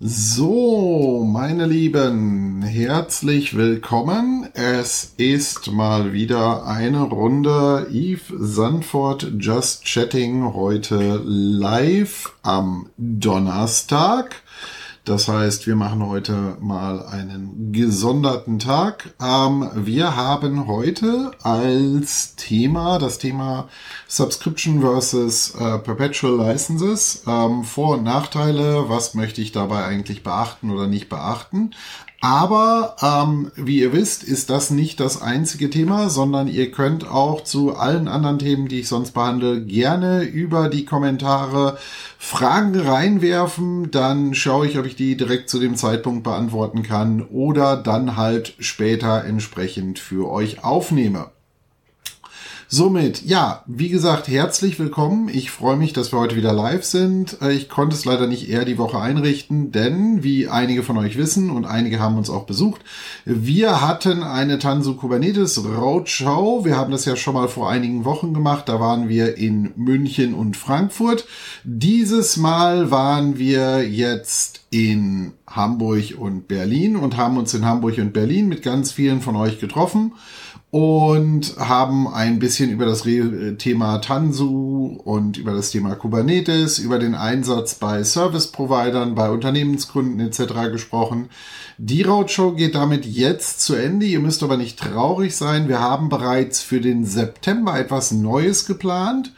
So, meine Lieben, herzlich willkommen. Es ist mal wieder eine Runde Eve Sandford Just Chatting heute live am Donnerstag. Das heißt, wir machen heute mal einen gesonderten Tag. Ähm, wir haben heute als Thema das Thema Subscription versus äh, Perpetual Licenses. Ähm, Vor- und Nachteile, was möchte ich dabei eigentlich beachten oder nicht beachten. Aber ähm, wie ihr wisst, ist das nicht das einzige Thema, sondern ihr könnt auch zu allen anderen Themen, die ich sonst behandle, gerne über die Kommentare Fragen reinwerfen. Dann schaue ich, ob ich die direkt zu dem Zeitpunkt beantworten kann oder dann halt später entsprechend für euch aufnehme. Somit, ja, wie gesagt, herzlich willkommen. Ich freue mich, dass wir heute wieder live sind. Äh, ich konnte es leider nicht eher die Woche einrichten, denn wie einige von euch wissen und einige haben uns auch besucht, wir hatten eine Tanzu Kubernetes Roadshow. Wir haben das ja schon mal vor einigen Wochen gemacht. Da waren wir in München und Frankfurt. Dieses Mal waren wir jetzt in Hamburg und Berlin und haben uns in Hamburg und Berlin mit ganz vielen von euch getroffen und haben ein bisschen über das Thema Tanzu und über das Thema Kubernetes, über den Einsatz bei Service-Providern, bei Unternehmenskunden etc. gesprochen. Die Roadshow geht damit jetzt zu Ende. Ihr müsst aber nicht traurig sein. Wir haben bereits für den September etwas Neues geplant.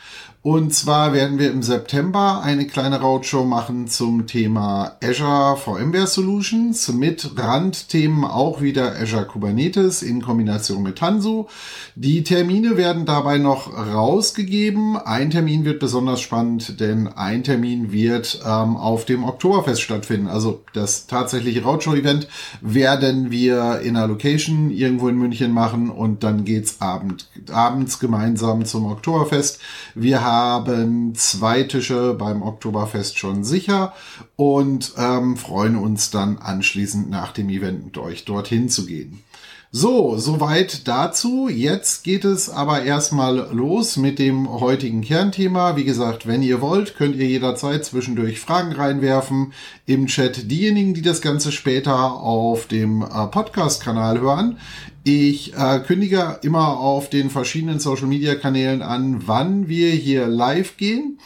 Und zwar werden wir im September eine kleine Roadshow machen zum Thema Azure VMware Solutions mit Randthemen auch wieder Azure Kubernetes in Kombination mit Tanzu. Die Termine werden dabei noch rausgegeben. Ein Termin wird besonders spannend, denn ein Termin wird ähm, auf dem Oktoberfest stattfinden. Also das tatsächliche Roadshow-Event werden wir in einer Location irgendwo in München machen und dann geht's abend, abends gemeinsam zum Oktoberfest. Wir haben haben zwei Tische beim Oktoberfest schon sicher und ähm, freuen uns dann anschließend nach dem Event mit euch dorthin zu gehen. So, soweit dazu. Jetzt geht es aber erstmal los mit dem heutigen Kernthema. Wie gesagt, wenn ihr wollt, könnt ihr jederzeit zwischendurch Fragen reinwerfen im Chat. Diejenigen, die das Ganze später auf dem äh, Podcast-Kanal hören, ich äh, kündige immer auf den verschiedenen Social-Media-Kanälen an, wann wir hier live gehen.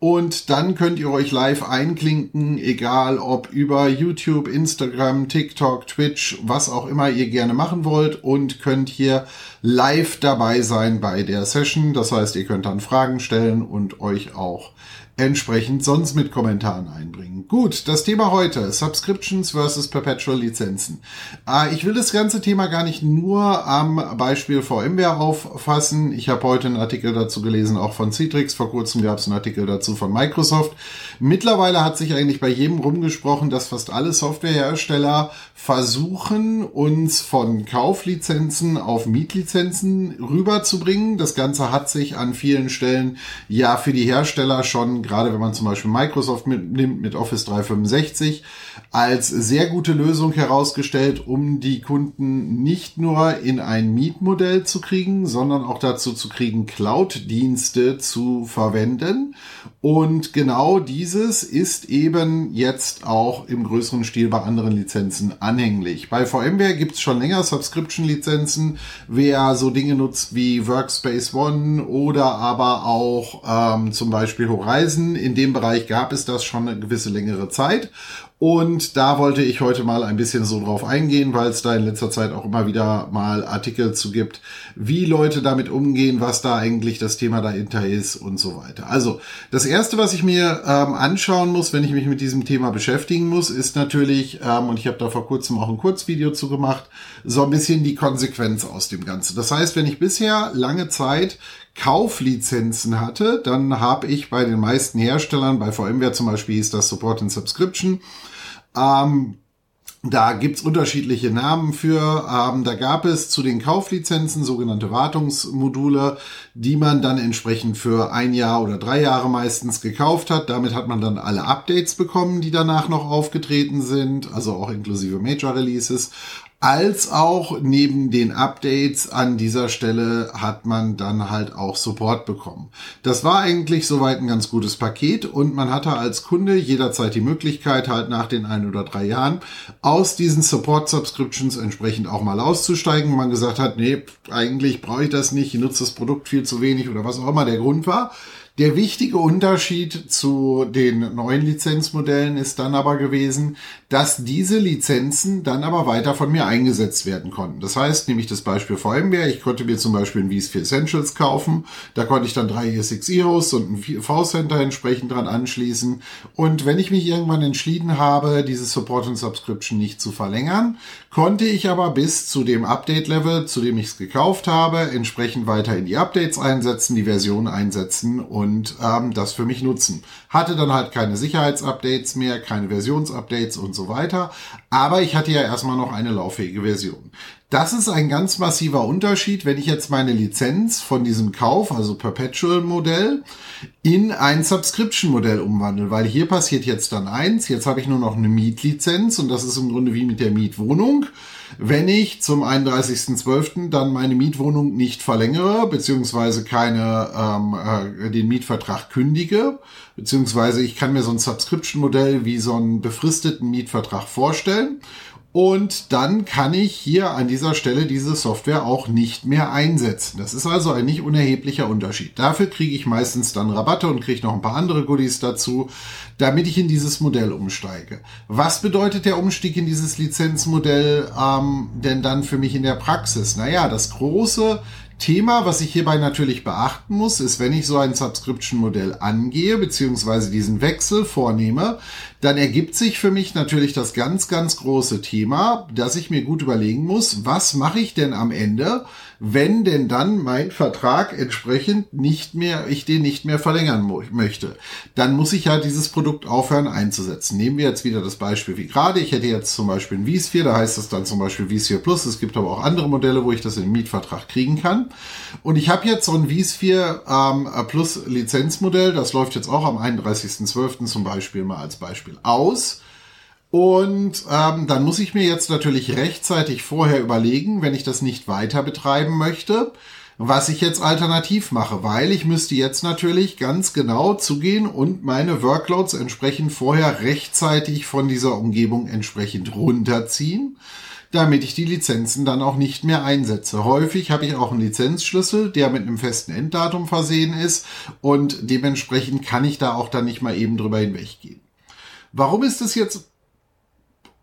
Und dann könnt ihr euch live einklinken, egal ob über YouTube, Instagram, TikTok, Twitch, was auch immer ihr gerne machen wollt und könnt hier live dabei sein bei der Session. Das heißt, ihr könnt dann Fragen stellen und euch auch entsprechend sonst mit Kommentaren einbringen. Gut, das Thema heute, Subscriptions versus Perpetual Lizenzen. Äh, ich will das ganze Thema gar nicht nur am Beispiel VMware auffassen. Ich habe heute einen Artikel dazu gelesen, auch von Citrix. Vor kurzem gab es einen Artikel dazu von Microsoft. Mittlerweile hat sich eigentlich bei jedem rumgesprochen, dass fast alle Softwarehersteller versuchen, uns von Kauflizenzen auf Mietlizenzen rüberzubringen. Das Ganze hat sich an vielen Stellen ja für die Hersteller schon gerade wenn man zum Beispiel Microsoft mitnimmt mit Office 365, als sehr gute Lösung herausgestellt, um die Kunden nicht nur in ein Mietmodell zu kriegen, sondern auch dazu zu kriegen, Cloud-Dienste zu verwenden. Und genau dieses ist eben jetzt auch im größeren Stil bei anderen Lizenzen anhänglich. Bei VMware gibt es schon länger Subscription-Lizenzen. Wer so Dinge nutzt wie Workspace ONE oder aber auch ähm, zum Beispiel Horizon, in dem Bereich gab es das schon eine gewisse längere Zeit. Und da wollte ich heute mal ein bisschen so drauf eingehen, weil es da in letzter Zeit auch immer wieder mal Artikel zu gibt, wie Leute damit umgehen, was da eigentlich das Thema dahinter ist und so weiter. Also das Erste, was ich mir ähm, anschauen muss, wenn ich mich mit diesem Thema beschäftigen muss, ist natürlich, ähm, und ich habe da vor kurzem auch ein Kurzvideo zu gemacht, so ein bisschen die Konsequenz aus dem Ganzen. Das heißt, wenn ich bisher lange Zeit Kauflizenzen hatte, dann habe ich bei den meisten Herstellern, bei VMware zum Beispiel hieß das Support and Subscription, ähm, da gibt's unterschiedliche Namen für. Ähm, da gab es zu den Kauflizenzen sogenannte Wartungsmodule, die man dann entsprechend für ein Jahr oder drei Jahre meistens gekauft hat. Damit hat man dann alle Updates bekommen, die danach noch aufgetreten sind, also auch inklusive Major Releases. Als auch neben den Updates an dieser Stelle hat man dann halt auch Support bekommen. Das war eigentlich soweit ein ganz gutes Paket und man hatte als Kunde jederzeit die Möglichkeit, halt nach den ein oder drei Jahren aus diesen Support Subscriptions entsprechend auch mal auszusteigen. Man gesagt hat, nee, eigentlich brauche ich das nicht, ich nutze das Produkt viel zu wenig oder was auch immer der Grund war. Der wichtige Unterschied zu den neuen Lizenzmodellen ist dann aber gewesen, dass diese Lizenzen dann aber weiter von mir eingesetzt werden konnten. Das heißt, nämlich das Beispiel VMware, ich konnte mir zum Beispiel ein vSphere Essentials kaufen, da konnte ich dann drei ESXi-Hosts und ein V-Center entsprechend dran anschließen. Und wenn ich mich irgendwann entschieden habe, dieses Support und Subscription nicht zu verlängern, konnte ich aber bis zu dem Update-Level, zu dem ich es gekauft habe, entsprechend weiter in die Updates einsetzen, die Version einsetzen und und ähm, das für mich nutzen. Hatte dann halt keine Sicherheitsupdates mehr, keine Versionsupdates und so weiter, aber ich hatte ja erstmal noch eine lauffähige Version. Das ist ein ganz massiver Unterschied, wenn ich jetzt meine Lizenz von diesem Kauf, also Perpetual Modell, in ein Subscription Modell umwandle, weil hier passiert jetzt dann eins, jetzt habe ich nur noch eine Mietlizenz und das ist im Grunde wie mit der Mietwohnung wenn ich zum 31.12. dann meine Mietwohnung nicht verlängere, beziehungsweise keine, ähm, äh, den Mietvertrag kündige, beziehungsweise ich kann mir so ein Subscription-Modell wie so einen befristeten Mietvertrag vorstellen und dann kann ich hier an dieser Stelle diese Software auch nicht mehr einsetzen. Das ist also ein nicht unerheblicher Unterschied. Dafür kriege ich meistens dann Rabatte und kriege noch ein paar andere Goodies dazu, damit ich in dieses Modell umsteige. Was bedeutet der Umstieg in dieses Lizenzmodell ähm, denn dann für mich in der Praxis? Naja, das große Thema, was ich hierbei natürlich beachten muss, ist, wenn ich so ein Subscription-Modell angehe, beziehungsweise diesen Wechsel vornehme, dann ergibt sich für mich natürlich das ganz, ganz große Thema, dass ich mir gut überlegen muss, was mache ich denn am Ende, wenn denn dann mein Vertrag entsprechend nicht mehr, ich den nicht mehr verlängern möchte. Dann muss ich ja dieses Produkt aufhören einzusetzen. Nehmen wir jetzt wieder das Beispiel wie gerade. Ich hätte jetzt zum Beispiel ein vSphere, da heißt es dann zum Beispiel vSphere Plus. Es gibt aber auch andere Modelle, wo ich das in den Mietvertrag kriegen kann. Und ich habe jetzt so ein vSphere ähm, Plus Lizenzmodell, das läuft jetzt auch am 31.12. zum Beispiel mal als Beispiel aus. Und ähm, dann muss ich mir jetzt natürlich rechtzeitig vorher überlegen, wenn ich das nicht weiter betreiben möchte, was ich jetzt alternativ mache, weil ich müsste jetzt natürlich ganz genau zugehen und meine Workloads entsprechend vorher rechtzeitig von dieser Umgebung entsprechend runterziehen, damit ich die Lizenzen dann auch nicht mehr einsetze. Häufig habe ich auch einen Lizenzschlüssel, der mit einem festen Enddatum versehen ist und dementsprechend kann ich da auch dann nicht mal eben drüber hinweggehen. Warum ist es jetzt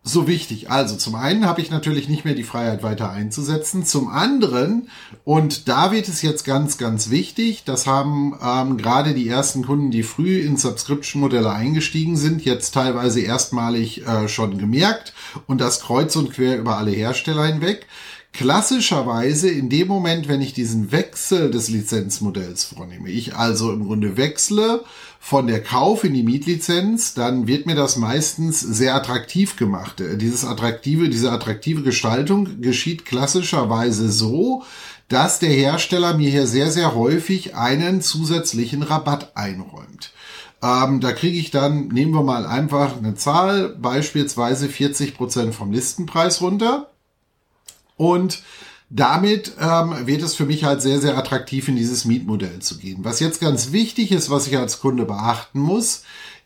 so wichtig. Also zum einen habe ich natürlich nicht mehr die Freiheit weiter einzusetzen. Zum anderen, und da wird es jetzt ganz, ganz wichtig, das haben ähm, gerade die ersten Kunden, die früh in Subscription-Modelle eingestiegen sind, jetzt teilweise erstmalig äh, schon gemerkt und das kreuz und quer über alle Hersteller hinweg. Klassischerweise in dem Moment, wenn ich diesen Wechsel des Lizenzmodells vornehme, ich also im Grunde wechsle von der Kauf in die Mietlizenz, dann wird mir das meistens sehr attraktiv gemacht. Dieses attraktive, diese attraktive Gestaltung geschieht klassischerweise so, dass der Hersteller mir hier sehr, sehr häufig einen zusätzlichen Rabatt einräumt. Ähm, da kriege ich dann, nehmen wir mal einfach eine Zahl, beispielsweise 40 Prozent vom Listenpreis runter. Und damit ähm, wird es für mich halt sehr, sehr attraktiv, in dieses Mietmodell zu gehen. Was jetzt ganz wichtig ist, was ich als Kunde beachten muss,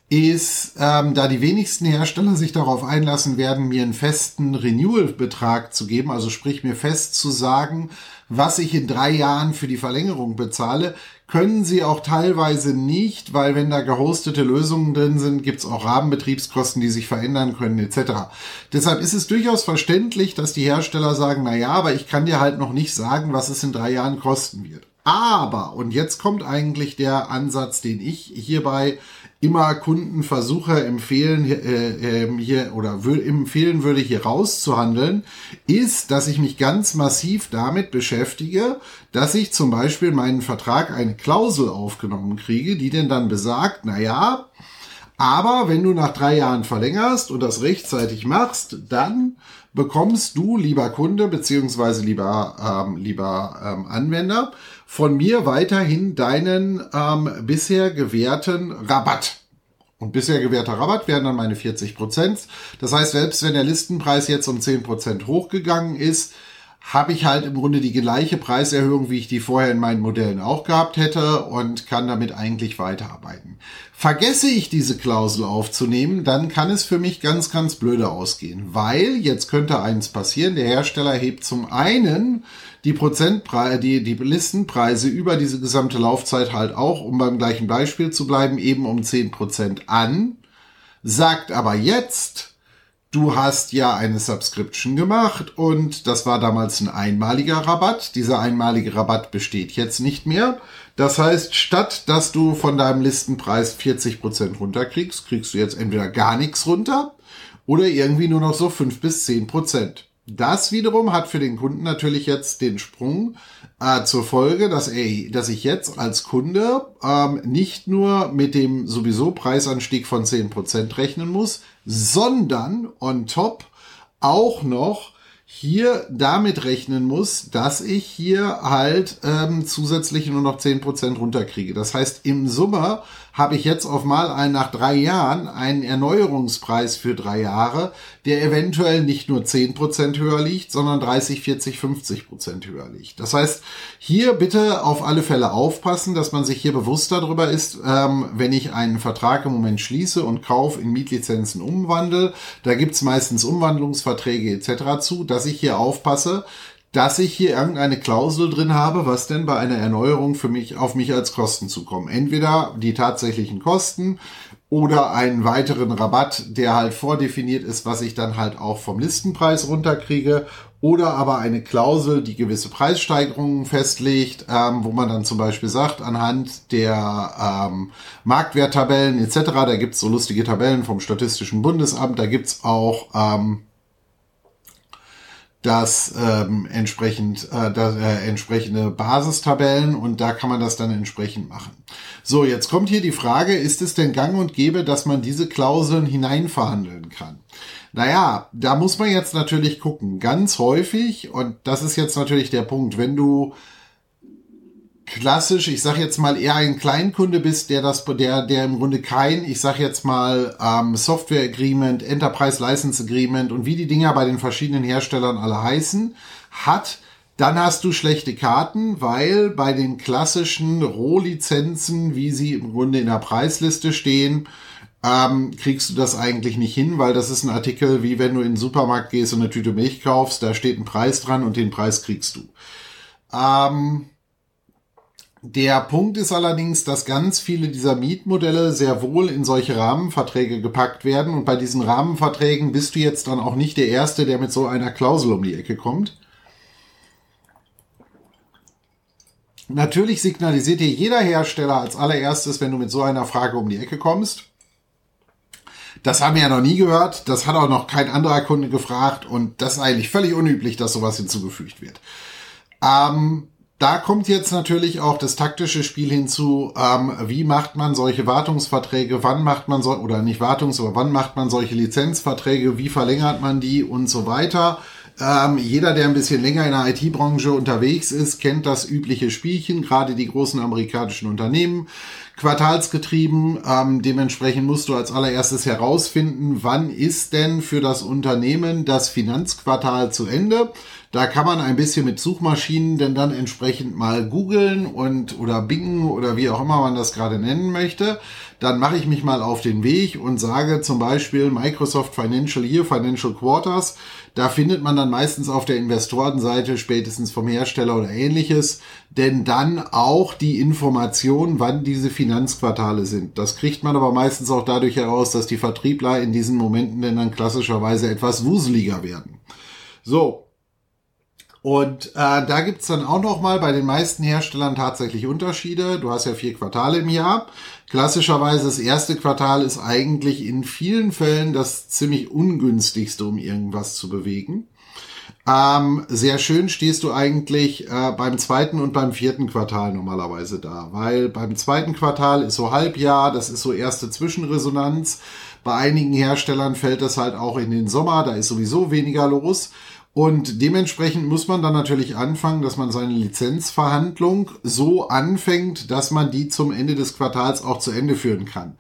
ist, ähm, da die wenigsten Hersteller sich darauf einlassen werden, mir einen festen Renewal-Betrag zu geben, also sprich mir fest zu sagen, was ich in drei Jahren für die Verlängerung bezahle, können sie auch teilweise nicht, weil wenn da gehostete Lösungen drin sind, gibt's auch Rahmenbetriebskosten, die sich verändern können etc. Deshalb ist es durchaus verständlich, dass die Hersteller sagen, na ja, aber ich kann dir halt noch nicht sagen, was es in drei Jahren kosten wird. Aber, und jetzt kommt eigentlich der Ansatz, den ich hierbei immer Kunden versuche empfehlen äh, äh, hier oder empfehlen würde hier rauszuhandeln, ist, dass ich mich ganz massiv damit beschäftige, dass ich zum Beispiel meinen Vertrag eine Klausel aufgenommen kriege, die denn dann besagt, na ja, aber wenn du nach drei Jahren verlängerst und das rechtzeitig machst, dann bekommst du, lieber Kunde beziehungsweise lieber ähm, lieber ähm, Anwender, von mir weiterhin deinen ähm, bisher gewährten Rabatt. Und bisher gewährter Rabatt wären dann meine 40 Prozent. Das heißt, selbst wenn der Listenpreis jetzt um 10 Prozent hochgegangen ist, habe ich halt im Grunde die gleiche Preiserhöhung, wie ich die vorher in meinen Modellen auch gehabt hätte und kann damit eigentlich weiterarbeiten. Vergesse ich diese Klausel aufzunehmen, dann kann es für mich ganz, ganz blöde ausgehen, weil jetzt könnte eins passieren, der Hersteller hebt zum einen die Prozentpreise, die, die Listenpreise über diese gesamte Laufzeit halt auch, um beim gleichen Beispiel zu bleiben, eben um 10% an, sagt aber jetzt, du hast ja eine Subscription gemacht und das war damals ein einmaliger Rabatt. Dieser einmalige Rabatt besteht jetzt nicht mehr. Das heißt, statt dass du von deinem Listenpreis 40 Prozent runterkriegst, kriegst du jetzt entweder gar nichts runter oder irgendwie nur noch so 5 bis 10%. Prozent. Das wiederum hat für den Kunden natürlich jetzt den Sprung äh, zur Folge, dass, er, dass ich jetzt als Kunde ähm, nicht nur mit dem sowieso Preisanstieg von 10% rechnen muss, sondern on top auch noch hier damit rechnen muss, dass ich hier halt ähm, zusätzlich nur noch 10% runterkriege. Das heißt, im Summe habe ich jetzt auf mal ein, nach drei Jahren einen Erneuerungspreis für drei Jahre, der eventuell nicht nur 10% höher liegt, sondern 30, 40, 50% höher liegt. Das heißt, hier bitte auf alle Fälle aufpassen, dass man sich hier bewusst darüber ist, ähm, wenn ich einen Vertrag im Moment schließe und Kauf in Mietlizenzen umwandle, da gibt's meistens Umwandlungsverträge etc. zu, dass ich hier aufpasse, dass ich hier irgendeine Klausel drin habe, was denn bei einer Erneuerung für mich auf mich als Kosten zukommen. Entweder die tatsächlichen Kosten oder einen weiteren Rabatt, der halt vordefiniert ist, was ich dann halt auch vom Listenpreis runterkriege oder aber eine Klausel, die gewisse Preissteigerungen festlegt, ähm, wo man dann zum Beispiel sagt, anhand der ähm, Marktwerttabellen etc., da gibt's so lustige Tabellen vom Statistischen Bundesamt, da gibt's auch ähm, das ähm, entsprechend äh, das, äh, entsprechende Basistabellen und da kann man das dann entsprechend machen. So, jetzt kommt hier die Frage, ist es denn gang und gäbe, dass man diese Klauseln hineinverhandeln kann? Naja, da muss man jetzt natürlich gucken. Ganz häufig, und das ist jetzt natürlich der Punkt, wenn du klassisch, ich sag jetzt mal eher ein Kleinkunde bist, der das, der, der im Grunde kein, ich sag jetzt mal ähm, Software Agreement, Enterprise License Agreement und wie die Dinger bei den verschiedenen Herstellern alle heißen, hat, dann hast du schlechte Karten, weil bei den klassischen Rohlizenzen, wie sie im Grunde in der Preisliste stehen, ähm, kriegst du das eigentlich nicht hin, weil das ist ein Artikel, wie wenn du in den Supermarkt gehst und eine Tüte Milch kaufst, da steht ein Preis dran und den Preis kriegst du. Ähm, der Punkt ist allerdings, dass ganz viele dieser Mietmodelle sehr wohl in solche Rahmenverträge gepackt werden. Und bei diesen Rahmenverträgen bist du jetzt dann auch nicht der Erste, der mit so einer Klausel um die Ecke kommt. Natürlich signalisiert dir jeder Hersteller als allererstes, wenn du mit so einer Frage um die Ecke kommst. Das haben wir ja noch nie gehört. Das hat auch noch kein anderer Kunde gefragt. Und das ist eigentlich völlig unüblich, dass sowas hinzugefügt wird. Ähm, da kommt jetzt natürlich auch das taktische Spiel hinzu. Ähm, wie macht man solche Wartungsverträge? Wann macht man so, oder nicht Wartungs, aber wann macht man solche Lizenzverträge? Wie verlängert man die und so weiter? Ähm, jeder, der ein bisschen länger in der IT-Branche unterwegs ist, kennt das übliche Spielchen, gerade die großen amerikanischen Unternehmen quartalsgetrieben. Ähm, dementsprechend musst du als allererstes herausfinden, wann ist denn für das Unternehmen das Finanzquartal zu Ende. Da kann man ein bisschen mit Suchmaschinen denn dann entsprechend mal googeln und oder bingen oder wie auch immer man das gerade nennen möchte. Dann mache ich mich mal auf den Weg und sage zum Beispiel Microsoft Financial Year, Financial Quarters. Da findet man dann meistens auf der Investorenseite spätestens vom Hersteller oder ähnliches, denn dann auch die Information, wann diese Finanzquartale sind. Das kriegt man aber meistens auch dadurch heraus, dass die Vertriebler in diesen Momenten denn dann klassischerweise etwas wuseliger werden. So, und äh, da gibt's dann auch noch mal bei den meisten Herstellern tatsächlich Unterschiede. Du hast ja vier Quartale im Jahr. Klassischerweise das erste Quartal ist eigentlich in vielen Fällen das ziemlich ungünstigste, um irgendwas zu bewegen. Ähm, sehr schön stehst du eigentlich äh, beim zweiten und beim vierten Quartal normalerweise da, weil beim zweiten Quartal ist so Halbjahr, das ist so erste Zwischenresonanz. Bei einigen Herstellern fällt das halt auch in den Sommer, da ist sowieso weniger los. Und dementsprechend muss man dann natürlich anfangen, dass man seine Lizenzverhandlung so anfängt, dass man die zum Ende des Quartals auch zu Ende führen kann.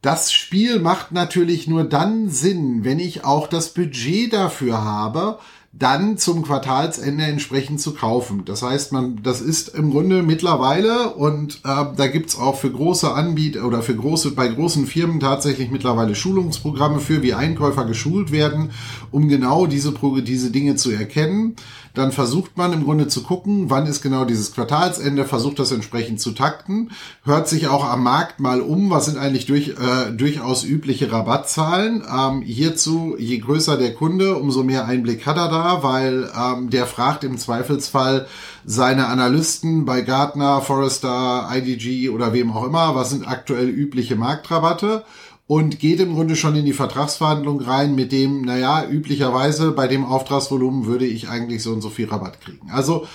Das Spiel macht natürlich nur dann Sinn, wenn ich auch das Budget dafür habe, dann zum Quartalsende entsprechend zu kaufen. Das heißt, man, das ist im Grunde mittlerweile und äh, da gibt's auch für große Anbieter oder für große, bei großen Firmen tatsächlich mittlerweile Schulungsprogramme für, wie Einkäufer geschult werden, um genau diese, diese Dinge zu erkennen. Dann versucht man im Grunde zu gucken, wann ist genau dieses Quartalsende, versucht das entsprechend zu takten, hört sich auch am Markt mal um, was sind eigentlich durch, äh, durchaus übliche Rabattzahlen. Ähm, hierzu, je größer der Kunde, umso mehr Einblick hat er da, weil ähm, der fragt im Zweifelsfall seine Analysten bei Gartner, Forrester, IDG oder wem auch immer, was sind aktuell übliche Marktrabatte und geht im Grunde schon in die Vertragsverhandlung rein mit dem, naja, üblicherweise bei dem Auftragsvolumen würde ich eigentlich so und so viel Rabatt kriegen. Also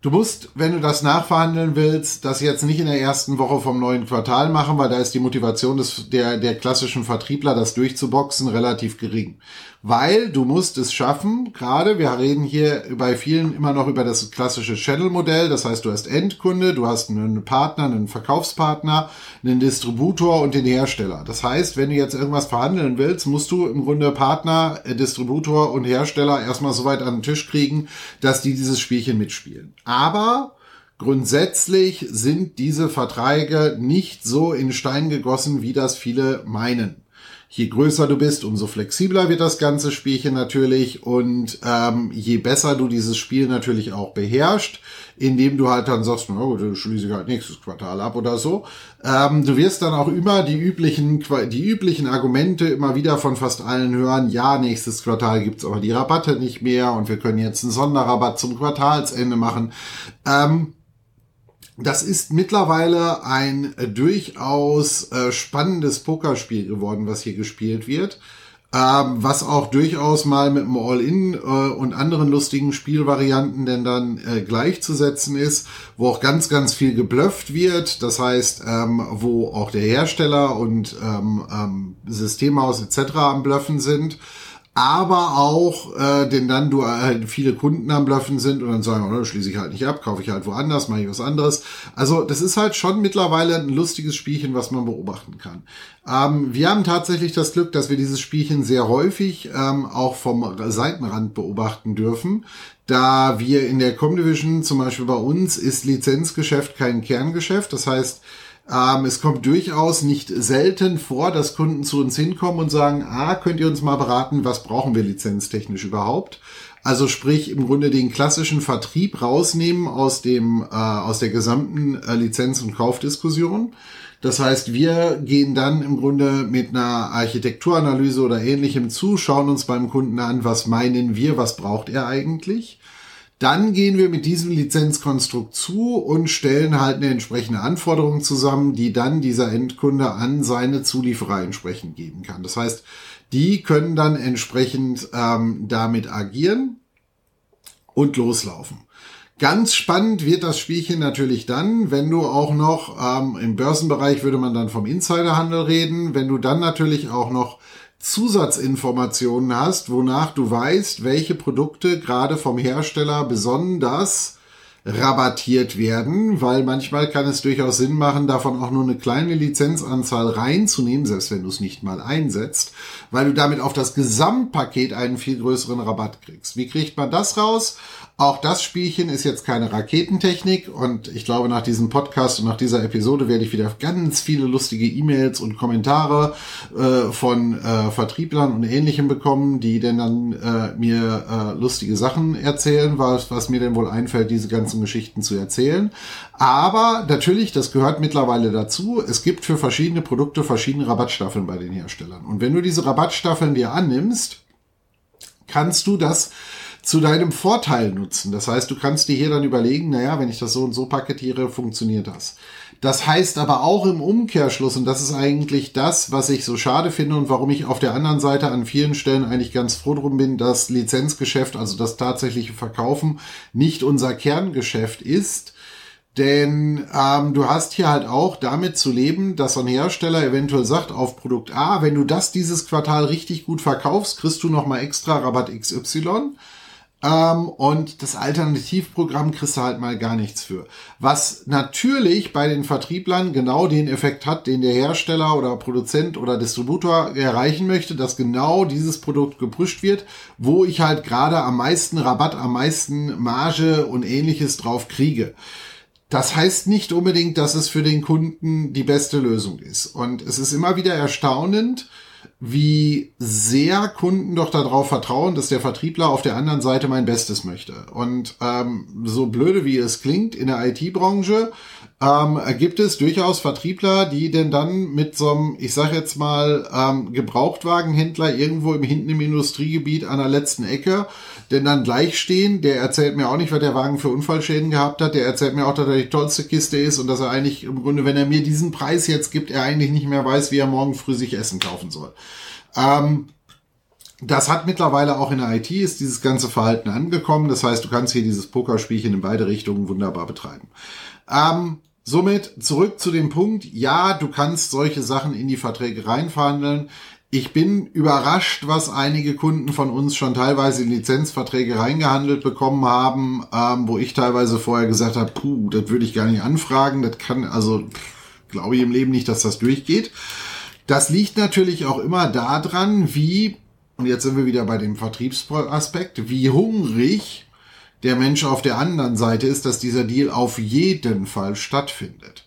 Du musst, wenn du das nachverhandeln willst, das jetzt nicht in der ersten Woche vom neuen Quartal machen, weil da ist die Motivation des, der, der klassischen Vertriebler, das durchzuboxen, relativ gering weil du musst es schaffen, gerade wir reden hier bei vielen immer noch über das klassische Channel-Modell, das heißt, du hast Endkunde, du hast einen Partner, einen Verkaufspartner, einen Distributor und den Hersteller. Das heißt, wenn du jetzt irgendwas verhandeln willst, musst du im Grunde Partner, äh, Distributor und Hersteller erstmal so weit an den Tisch kriegen, dass die dieses Spielchen mitspielen. Aber Grundsätzlich sind diese Verträge nicht so in Stein gegossen, wie das viele meinen. Je größer du bist, umso flexibler wird das ganze Spielchen natürlich und ähm, je besser du dieses Spiel natürlich auch beherrschst, indem du halt dann sagst, na gut, schließe halt nächstes Quartal ab oder so. Ähm, du wirst dann auch immer die üblichen, die üblichen Argumente immer wieder von fast allen hören, ja, nächstes Quartal gibt's aber die Rabatte nicht mehr und wir können jetzt einen Sonderrabatt zum Quartalsende machen. Ähm, das ist mittlerweile ein äh, durchaus äh, spannendes Pokerspiel geworden, was hier gespielt wird. Ähm, was auch durchaus mal mit dem All-In äh, und anderen lustigen Spielvarianten denn dann äh, gleichzusetzen ist, wo auch ganz, ganz viel geblufft wird. Das heißt, ähm, wo auch der Hersteller und ähm, ähm Systemhaus etc. am Bluffen sind aber auch, äh, denn dann du halt viele Kunden am Bluffen sind und dann sagen, oh, schließe ich halt nicht ab, kaufe ich halt woanders, mache ich was anderes. Also das ist halt schon mittlerweile ein lustiges Spielchen, was man beobachten kann. Ähm, wir haben tatsächlich das Glück, dass wir dieses Spielchen sehr häufig ähm, auch vom Seitenrand beobachten dürfen. Da wir in der Comdivision, zum Beispiel bei uns, ist Lizenzgeschäft kein Kerngeschäft. Das heißt, ähm, es kommt durchaus nicht selten vor, dass Kunden zu uns hinkommen und sagen, ah, könnt ihr uns mal beraten, was brauchen wir lizenztechnisch überhaupt? Also sprich im Grunde den klassischen Vertrieb rausnehmen aus dem äh, aus der gesamten äh, Lizenz- und Kaufdiskussion. Das heißt, wir gehen dann im Grunde mit einer Architekturanalyse oder ähnlichem zu, schauen uns beim Kunden an, was meinen wir, was braucht er eigentlich dann gehen wir mit diesem Lizenzkonstrukt zu und stellen halt eine entsprechende Anforderung zusammen, die dann dieser Endkunde an seine Zulieferer entsprechend geben kann. Das heißt, die können dann entsprechend ähm, damit agieren und loslaufen. Ganz spannend wird das Spielchen natürlich dann, wenn du auch noch ähm, im Börsenbereich würde man dann vom Insiderhandel reden, wenn du dann natürlich auch noch Zusatzinformationen hast, wonach du weißt, welche Produkte gerade vom Hersteller besonders rabattiert werden, weil manchmal kann es durchaus Sinn machen, davon auch nur eine kleine Lizenzanzahl reinzunehmen, selbst wenn du es nicht mal einsetzt, weil du damit auf das Gesamtpaket einen viel größeren Rabatt kriegst. Wie kriegt man das raus? Auch das Spielchen ist jetzt keine Raketentechnik und ich glaube, nach diesem Podcast und nach dieser Episode werde ich wieder ganz viele lustige E-Mails und Kommentare äh, von äh, Vertrieblern und Ähnlichem bekommen, die denn dann äh, mir äh, lustige Sachen erzählen, was, was mir denn wohl einfällt, diese ganzen Geschichten zu erzählen. Aber natürlich, das gehört mittlerweile dazu. Es gibt für verschiedene Produkte verschiedene Rabattstaffeln bei den Herstellern. Und wenn du diese Rabattstaffeln dir annimmst, kannst du das zu deinem Vorteil nutzen. Das heißt, du kannst dir hier dann überlegen, naja, wenn ich das so und so paketiere, funktioniert das. Das heißt aber auch im Umkehrschluss, und das ist eigentlich das, was ich so schade finde und warum ich auf der anderen Seite an vielen Stellen eigentlich ganz froh drum bin, dass Lizenzgeschäft, also das tatsächliche Verkaufen, nicht unser Kerngeschäft ist. Denn ähm, du hast hier halt auch damit zu leben, dass ein Hersteller eventuell sagt auf Produkt A, wenn du das dieses Quartal richtig gut verkaufst, kriegst du nochmal extra Rabatt XY. Ähm, und das Alternativprogramm kriegst du halt mal gar nichts für. Was natürlich bei den Vertrieblern genau den Effekt hat, den der Hersteller oder Produzent oder Distributor erreichen möchte, dass genau dieses Produkt gepusht wird, wo ich halt gerade am meisten Rabatt, am meisten Marge und ähnliches drauf kriege. Das heißt nicht unbedingt, dass es für den Kunden die beste Lösung ist. Und es ist immer wieder erstaunend, wie sehr Kunden doch darauf vertrauen, dass der Vertriebler auf der anderen Seite mein Bestes möchte. Und ähm, so blöde wie es klingt, in der IT-Branche ähm, gibt es durchaus Vertriebler, die denn dann mit so einem, ich sag jetzt mal, ähm, Gebrauchtwagenhändler irgendwo im hinten im Industriegebiet an der letzten Ecke, denn dann gleich stehen, der erzählt mir auch nicht, was der Wagen für Unfallschäden gehabt hat, der erzählt mir auch, dass er die tollste Kiste ist und dass er eigentlich im Grunde, wenn er mir diesen Preis jetzt gibt, er eigentlich nicht mehr weiß, wie er morgen früh sich Essen kaufen soll. Ähm, das hat mittlerweile auch in der IT ist dieses ganze Verhalten angekommen. Das heißt, du kannst hier dieses Pokerspielchen in beide Richtungen wunderbar betreiben. Ähm, Somit zurück zu dem Punkt, ja, du kannst solche Sachen in die Verträge reinverhandeln. Ich bin überrascht, was einige Kunden von uns schon teilweise in Lizenzverträge reingehandelt bekommen haben, ähm, wo ich teilweise vorher gesagt habe, puh, das würde ich gar nicht anfragen. Das kann, also glaube ich im Leben nicht, dass das durchgeht. Das liegt natürlich auch immer daran, wie, und jetzt sind wir wieder bei dem Vertriebsaspekt, wie hungrig der Mensch auf der anderen Seite ist, dass dieser Deal auf jeden Fall stattfindet.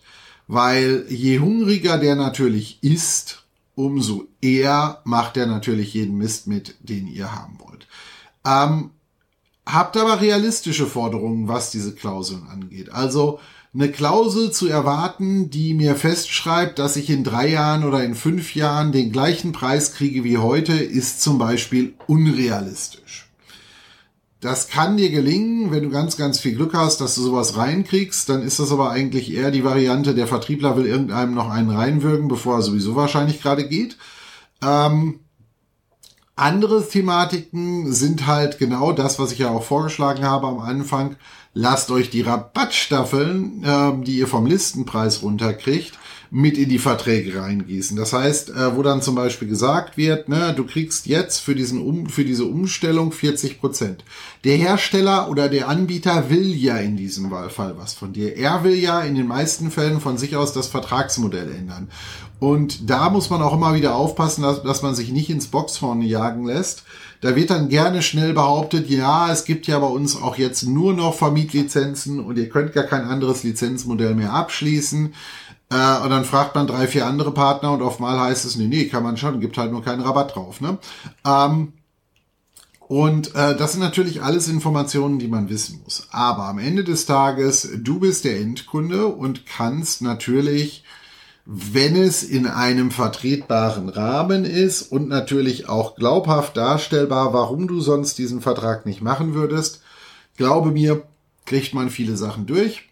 Weil je hungriger der natürlich ist, umso eher macht er natürlich jeden Mist mit, den ihr haben wollt. Ähm, habt aber realistische Forderungen, was diese Klauseln angeht. Also eine Klausel zu erwarten, die mir festschreibt, dass ich in drei Jahren oder in fünf Jahren den gleichen Preis kriege wie heute, ist zum Beispiel unrealistisch. Das kann dir gelingen, wenn du ganz, ganz viel Glück hast, dass du sowas reinkriegst. Dann ist das aber eigentlich eher die Variante, der Vertriebler will irgendeinem noch einen reinwürgen, bevor er sowieso wahrscheinlich gerade geht. Ähm, andere Thematiken sind halt genau das, was ich ja auch vorgeschlagen habe am Anfang. Lasst euch die Rabattstaffeln, äh, die ihr vom Listenpreis runterkriegt, mit in die Verträge reingießen. Das heißt, äh, wo dann zum Beispiel gesagt wird, ne, du kriegst jetzt für diesen um, für diese Umstellung 40 Prozent. Der Hersteller oder der Anbieter will ja in diesem Fall was von dir. Er will ja in den meisten Fällen von sich aus das Vertragsmodell ändern. Und da muss man auch immer wieder aufpassen, dass, dass man sich nicht ins Boxhorn jagen lässt. Da wird dann gerne schnell behauptet, ja, es gibt ja bei uns auch jetzt nur noch Vermietlizenzen und ihr könnt gar kein anderes Lizenzmodell mehr abschließen. Äh, und dann fragt man drei, vier andere Partner und oftmal heißt es, nee, nee, kann man schon, gibt halt nur keinen Rabatt drauf. Ne? Ähm, und äh, das sind natürlich alles Informationen, die man wissen muss. Aber am Ende des Tages, du bist der Endkunde und kannst natürlich, wenn es in einem vertretbaren Rahmen ist und natürlich auch glaubhaft darstellbar, warum du sonst diesen Vertrag nicht machen würdest, glaube mir, kriegt man viele Sachen durch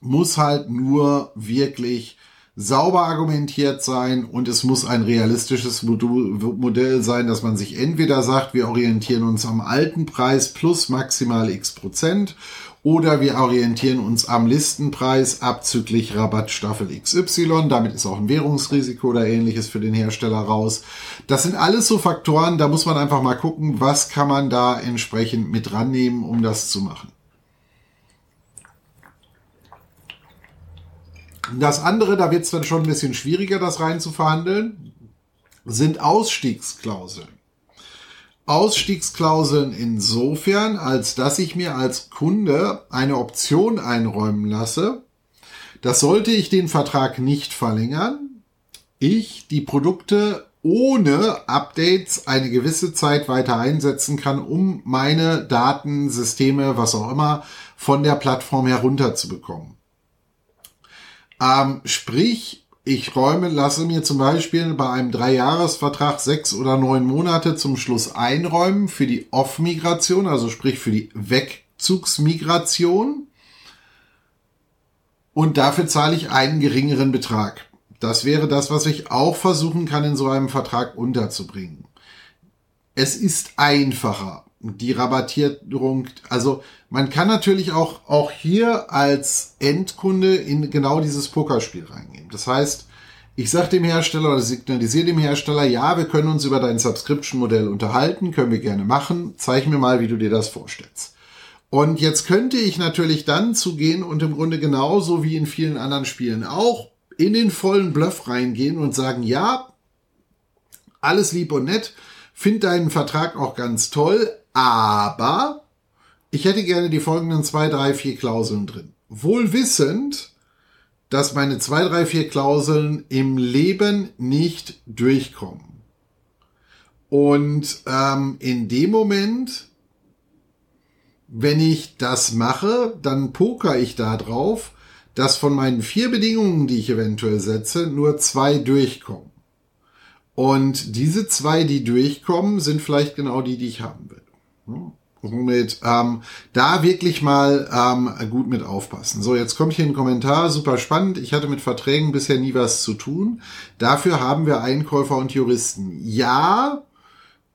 muss halt nur wirklich sauber argumentiert sein und es muss ein realistisches Modell sein, dass man sich entweder sagt, wir orientieren uns am alten Preis plus maximal x Prozent oder wir orientieren uns am Listenpreis abzüglich Rabattstaffel XY. Damit ist auch ein Währungsrisiko oder ähnliches für den Hersteller raus. Das sind alles so Faktoren, da muss man einfach mal gucken, was kann man da entsprechend mit rannehmen, um das zu machen. Das andere, da wird es dann schon ein bisschen schwieriger, das rein zu verhandeln, sind Ausstiegsklauseln. Ausstiegsklauseln insofern, als dass ich mir als Kunde eine Option einräumen lasse, dass sollte ich den Vertrag nicht verlängern, ich die Produkte ohne Updates eine gewisse Zeit weiter einsetzen kann, um meine Datensysteme, was auch immer, von der Plattform herunterzubekommen. Ähm, sprich, ich räume, lasse mir zum Beispiel bei einem Dreijahresvertrag sechs oder neun Monate zum Schluss einräumen für die Off-Migration, also sprich für die Wegzugsmigration. Und dafür zahle ich einen geringeren Betrag. Das wäre das, was ich auch versuchen kann, in so einem Vertrag unterzubringen. Es ist einfacher die Rabattierung, also man kann natürlich auch, auch hier als Endkunde in genau dieses Pokerspiel reingehen. Das heißt, Ich sage dem Hersteller oder signalisiere dem Hersteller, ja, wir können uns über dein Subscription-Modell unterhalten, können wir gerne machen. Zeig mir mal, wie du dir das vorstellst. Und jetzt könnte ich natürlich dann zugehen und im Grunde genauso wie in vielen anderen Spielen auch in den vollen Bluff reingehen und sagen, ja, alles lieb und nett, find deinen Vertrag auch ganz toll, aber ich hätte gerne die folgenden zwei, drei, vier Klauseln drin. Wohl wissend, dass meine zwei, drei, vier Klauseln im Leben nicht durchkommen. Und ähm, in dem Moment, wenn ich das mache, dann poker ich da drauf, dass von meinen vier Bedingungen, die ich eventuell setze, nur zwei durchkommen. Und diese zwei, die durchkommen, sind vielleicht genau die, die ich haben will. Somit ähm, da wirklich mal ähm, gut mit aufpassen. So, jetzt kommt hier ein Kommentar, super spannend. Ich hatte mit Verträgen bisher nie was zu tun. Dafür haben wir Einkäufer und Juristen. Ja,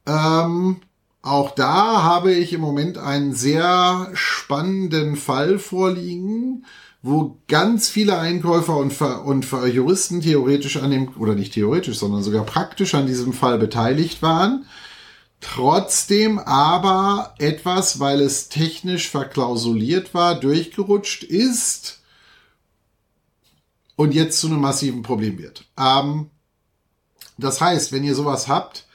ähm, auch da habe ich im Moment einen sehr spannenden Fall vorliegen, wo ganz viele Einkäufer und, Ver und Ver Juristen theoretisch an dem, oder nicht theoretisch, sondern sogar praktisch an diesem Fall beteiligt waren trotzdem aber etwas, weil es technisch verklausuliert war, durchgerutscht ist und jetzt zu einem massiven Problem wird. Ähm, das heißt, wenn ihr sowas habt,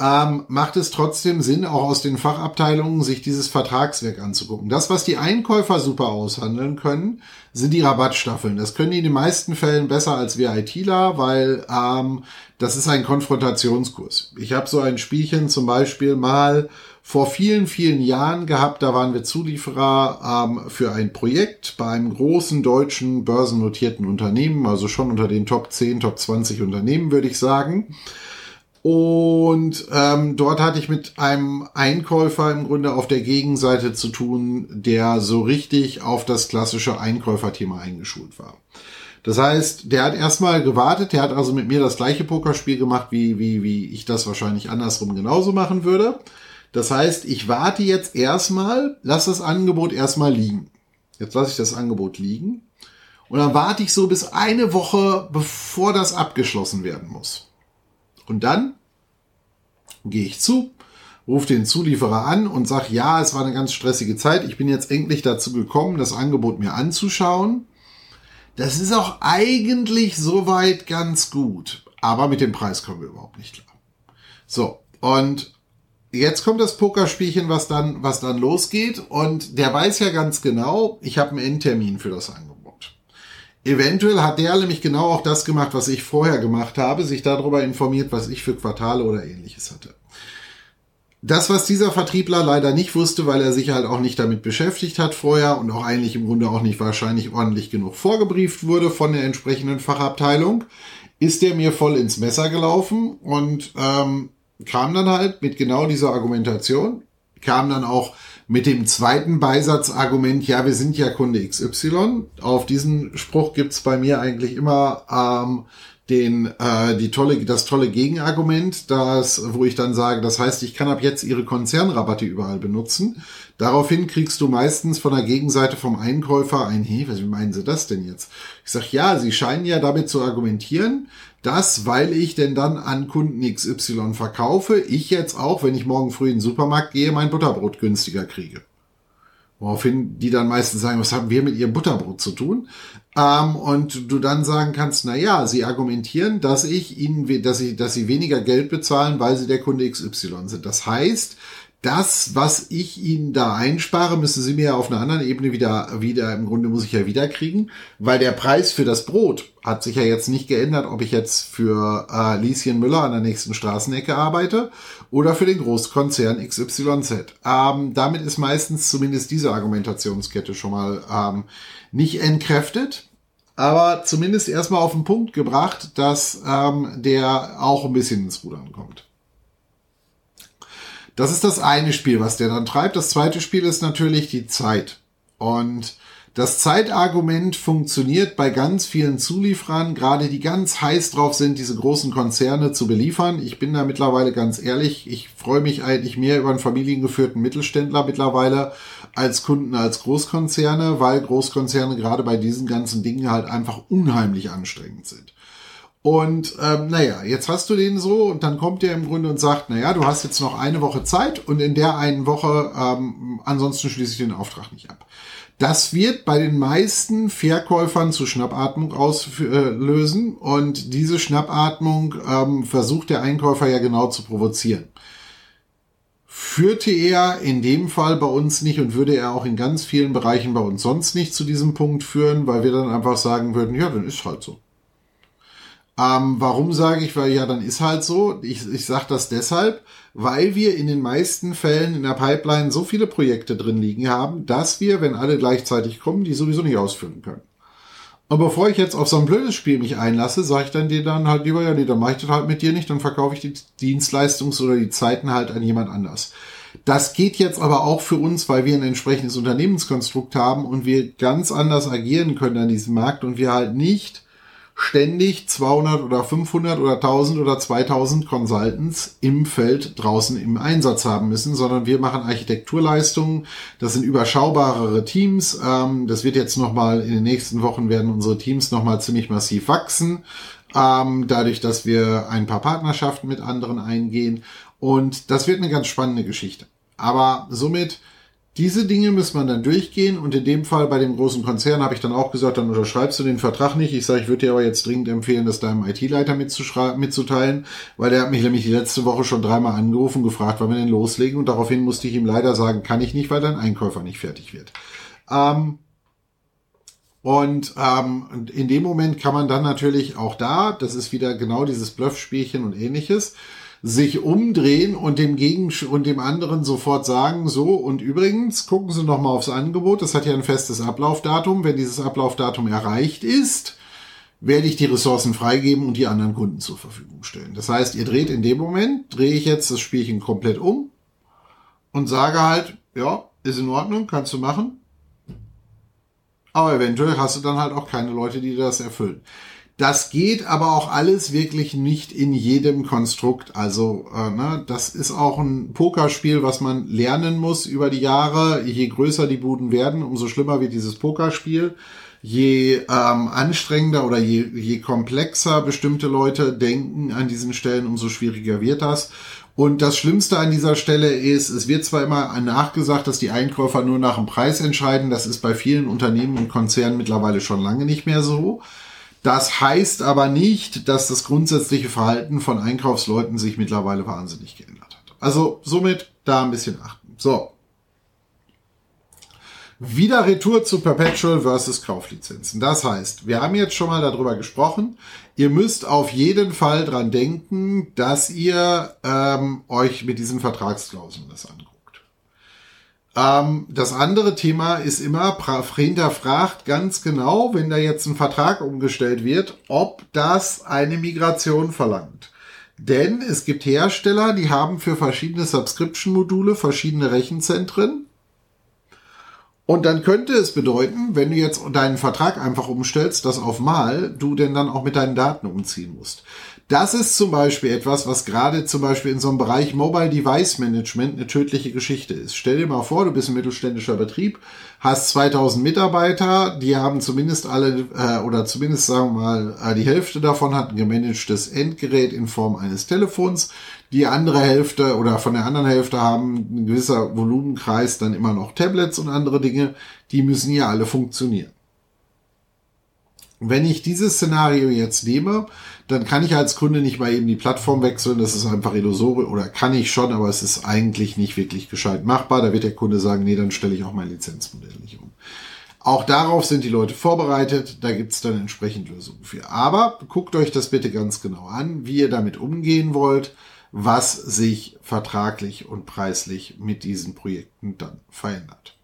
ähm, macht es trotzdem Sinn, auch aus den Fachabteilungen sich dieses Vertragswerk anzugucken. Das, was die Einkäufer super aushandeln können, sind die Rabattstaffeln. Das können die in den meisten Fällen besser als wir ITler, weil ähm, das ist ein Konfrontationskurs. Ich habe so ein Spielchen zum Beispiel mal vor vielen, vielen Jahren gehabt. Da waren wir Zulieferer ähm, für ein Projekt bei einem großen deutschen börsennotierten Unternehmen, also schon unter den Top 10, Top 20 Unternehmen, würde ich sagen. Und ähm, dort hatte ich mit einem Einkäufer im Grunde auf der Gegenseite zu tun, der so richtig auf das klassische Einkäuferthema eingeschult war. Das heißt, der hat erstmal gewartet, der hat also mit mir das gleiche Pokerspiel gemacht, wie, wie, wie ich das wahrscheinlich andersrum genauso machen würde. Das heißt, ich warte jetzt erstmal, lass das Angebot erstmal liegen. Jetzt lasse ich das Angebot liegen. Und dann warte ich so bis eine Woche, bevor das abgeschlossen werden muss. Und dann gehe ich zu, rufe den Zulieferer an und sage, ja, es war eine ganz stressige Zeit. Ich bin jetzt endlich dazu gekommen, das Angebot mir anzuschauen. Das ist auch eigentlich soweit ganz gut. Aber mit dem Preis kommen wir überhaupt nicht klar. So, und jetzt kommt das Pokerspielchen, was dann, was dann losgeht. Und der weiß ja ganz genau, ich habe einen Endtermin für das Angebot. Eventuell hat der nämlich genau auch das gemacht, was ich vorher gemacht habe, sich darüber informiert, was ich für Quartale oder ähnliches hatte. Das, was dieser Vertriebler leider nicht wusste, weil er sich halt auch nicht damit beschäftigt hat vorher und auch eigentlich im Grunde auch nicht wahrscheinlich ordentlich genug vorgebrieft wurde von der entsprechenden Fachabteilung, ist er mir voll ins Messer gelaufen und ähm, kam dann halt mit genau dieser Argumentation, kam dann auch mit dem zweiten Beisatzargument, ja, wir sind ja Kunde XY. Auf diesen Spruch gibt's bei mir eigentlich immer ähm, den, äh, die tolle, das tolle Gegenargument, das, wo ich dann sage, das heißt, ich kann ab jetzt ihre Konzernrabatte überall benutzen. Daraufhin kriegst du meistens von der Gegenseite vom Einkäufer ein, hey, was meinen Sie das denn jetzt? Ich sag, ja, Sie scheinen ja damit zu argumentieren, dass, weil ich denn dann an Kunden XY verkaufe, ich jetzt auch, wenn ich morgen früh in den Supermarkt gehe, mein Butterbrot günstiger kriege. Woraufhin die dann meistens sagen, was haben wir mit ihrem Butterbrot zu tun? Ähm, und du dann sagen kannst, na ja, sie argumentieren, dass ich ihnen, dass sie, dass sie weniger Geld bezahlen, weil sie der Kunde XY sind. Das heißt, das, was ich Ihnen da einspare, müssen Sie mir auf einer anderen Ebene wieder, wieder, im Grunde muss ich ja wieder kriegen, weil der Preis für das Brot hat sich ja jetzt nicht geändert, ob ich jetzt für äh, Lieschen Müller an der nächsten Straßenecke arbeite oder für den Großkonzern XYZ. Ähm, damit ist meistens zumindest diese Argumentationskette schon mal ähm, nicht entkräftet aber zumindest erstmal auf den Punkt gebracht, dass ähm, der auch ein bisschen ins Rudern kommt. Das ist das eine Spiel, was der dann treibt. Das zweite Spiel ist natürlich die Zeit. Und das Zeitargument funktioniert bei ganz vielen Zulieferern, gerade die ganz heiß drauf sind, diese großen Konzerne zu beliefern. Ich bin da mittlerweile ganz ehrlich, ich freue mich eigentlich mehr über einen familiengeführten Mittelständler mittlerweile als Kunden als Großkonzerne, weil Großkonzerne gerade bei diesen ganzen Dingen halt einfach unheimlich anstrengend sind. Und ähm, naja, jetzt hast du den so und dann kommt der im Grunde und sagt, naja, du hast jetzt noch eine Woche Zeit und in der einen Woche, ähm, ansonsten schließe ich den Auftrag nicht ab. Das wird bei den meisten Verkäufern zu Schnappatmung auslösen und diese Schnappatmung ähm, versucht der Einkäufer ja genau zu provozieren. Führte er in dem Fall bei uns nicht und würde er auch in ganz vielen Bereichen bei uns sonst nicht zu diesem Punkt führen, weil wir dann einfach sagen würden, ja, dann ist halt so. Ähm, warum sage ich? Weil ja, dann ist halt so. Ich, ich sage das deshalb, weil wir in den meisten Fällen in der Pipeline so viele Projekte drin liegen haben, dass wir, wenn alle gleichzeitig kommen, die sowieso nicht ausführen können. Und bevor ich jetzt auf so ein blödes Spiel mich einlasse, sage ich dann dir dann halt lieber, ja, nee, dann mache ich das halt mit dir nicht, dann verkaufe ich die Dienstleistungs- oder die Zeiten halt an jemand anders. Das geht jetzt aber auch für uns, weil wir ein entsprechendes Unternehmenskonstrukt haben und wir ganz anders agieren können an diesem Markt und wir halt nicht ständig 200 oder 500 oder 1000 oder 2000 Consultants im Feld draußen im Einsatz haben müssen, sondern wir machen Architekturleistungen. Das sind überschaubarere Teams. Ähm, das wird jetzt nochmal in den nächsten Wochen werden unsere Teams nochmal ziemlich massiv wachsen. Ähm, dadurch, dass wir ein paar Partnerschaften mit anderen eingehen. Und das wird eine ganz spannende Geschichte. Aber somit diese Dinge muss man dann durchgehen und in dem Fall bei dem großen Konzern habe ich dann auch gesagt, dann unterschreibst du den Vertrag nicht. Ich sage, ich würde dir aber jetzt dringend empfehlen, das deinem IT-Leiter mitzuteilen, weil der hat mich nämlich die letzte Woche schon dreimal angerufen, gefragt, wann wir denn loslegen und daraufhin musste ich ihm leider sagen, kann ich nicht, weil dein Einkäufer nicht fertig wird. Ähm, und ähm, in dem Moment kann man dann natürlich auch da, das ist wieder genau dieses Bluffspielchen und ähnliches, sich umdrehen und dem Gegen und dem anderen sofort sagen, so und übrigens, gucken Sie noch mal aufs Angebot, das hat ja ein festes Ablaufdatum. Wenn dieses Ablaufdatum erreicht ist, werde ich die Ressourcen freigeben und die anderen Kunden zur Verfügung stellen. Das heißt, ihr dreht in dem Moment, drehe ich jetzt das Spielchen komplett um und sage halt, ja, ist in Ordnung, kannst du machen. Aber eventuell hast du dann halt auch keine Leute, die das erfüllen. Das geht aber auch alles wirklich nicht in jedem Konstrukt. Also äh, ne, das ist auch ein Pokerspiel, was man lernen muss über die Jahre. Je größer die Buden werden, umso schlimmer wird dieses Pokerspiel. Je ähm, anstrengender oder je, je komplexer bestimmte Leute denken an diesen Stellen, umso schwieriger wird das. Und das Schlimmste an dieser Stelle ist, es wird zwar immer nachgesagt, dass die Einkäufer nur nach dem Preis entscheiden. Das ist bei vielen Unternehmen und Konzernen mittlerweile schon lange nicht mehr so. Das heißt aber nicht, dass das grundsätzliche Verhalten von Einkaufsleuten sich mittlerweile wahnsinnig geändert hat. Also somit da ein bisschen achten. So. Wieder Retour zu Perpetual versus Kauflizenzen. Das heißt, wir haben jetzt schon mal darüber gesprochen. Ihr müsst auf jeden Fall dran denken, dass ihr ähm, euch mit diesen Vertragsklauseln das anguckt. Ähm, das andere Thema ist immer, hinterfragt ganz genau, wenn da jetzt ein Vertrag umgestellt wird, ob das eine Migration verlangt. Denn es gibt Hersteller, die haben für verschiedene Subscription-Module verschiedene Rechenzentren. Und dann könnte es bedeuten, wenn du jetzt deinen Vertrag einfach umstellst, dass auf Mal du denn dann auch mit deinen Daten umziehen musst. Das ist zum Beispiel etwas, was gerade zum Beispiel in so einem Bereich Mobile Device Management eine tödliche Geschichte ist. Stell dir mal vor, du bist ein mittelständischer Betrieb, hast 2000 Mitarbeiter, die haben zumindest alle, äh, oder zumindest sagen wir mal, äh, die Hälfte davon hat ein gemanagtes Endgerät in Form eines Telefons. Die andere Hälfte oder von der anderen Hälfte haben ein gewisser Volumenkreis dann immer noch Tablets und andere Dinge. Die müssen ja alle funktionieren. Wenn ich dieses Szenario jetzt nehme, dann kann ich als Kunde nicht mal eben die Plattform wechseln. Das ist einfach illusorisch oder kann ich schon, aber es ist eigentlich nicht wirklich gescheit machbar. Da wird der Kunde sagen, nee, dann stelle ich auch mein Lizenzmodell nicht um. Auch darauf sind die Leute vorbereitet. Da gibt es dann entsprechend Lösungen für. Aber guckt euch das bitte ganz genau an, wie ihr damit umgehen wollt, was sich vertraglich und preislich mit diesen Projekten dann verändert.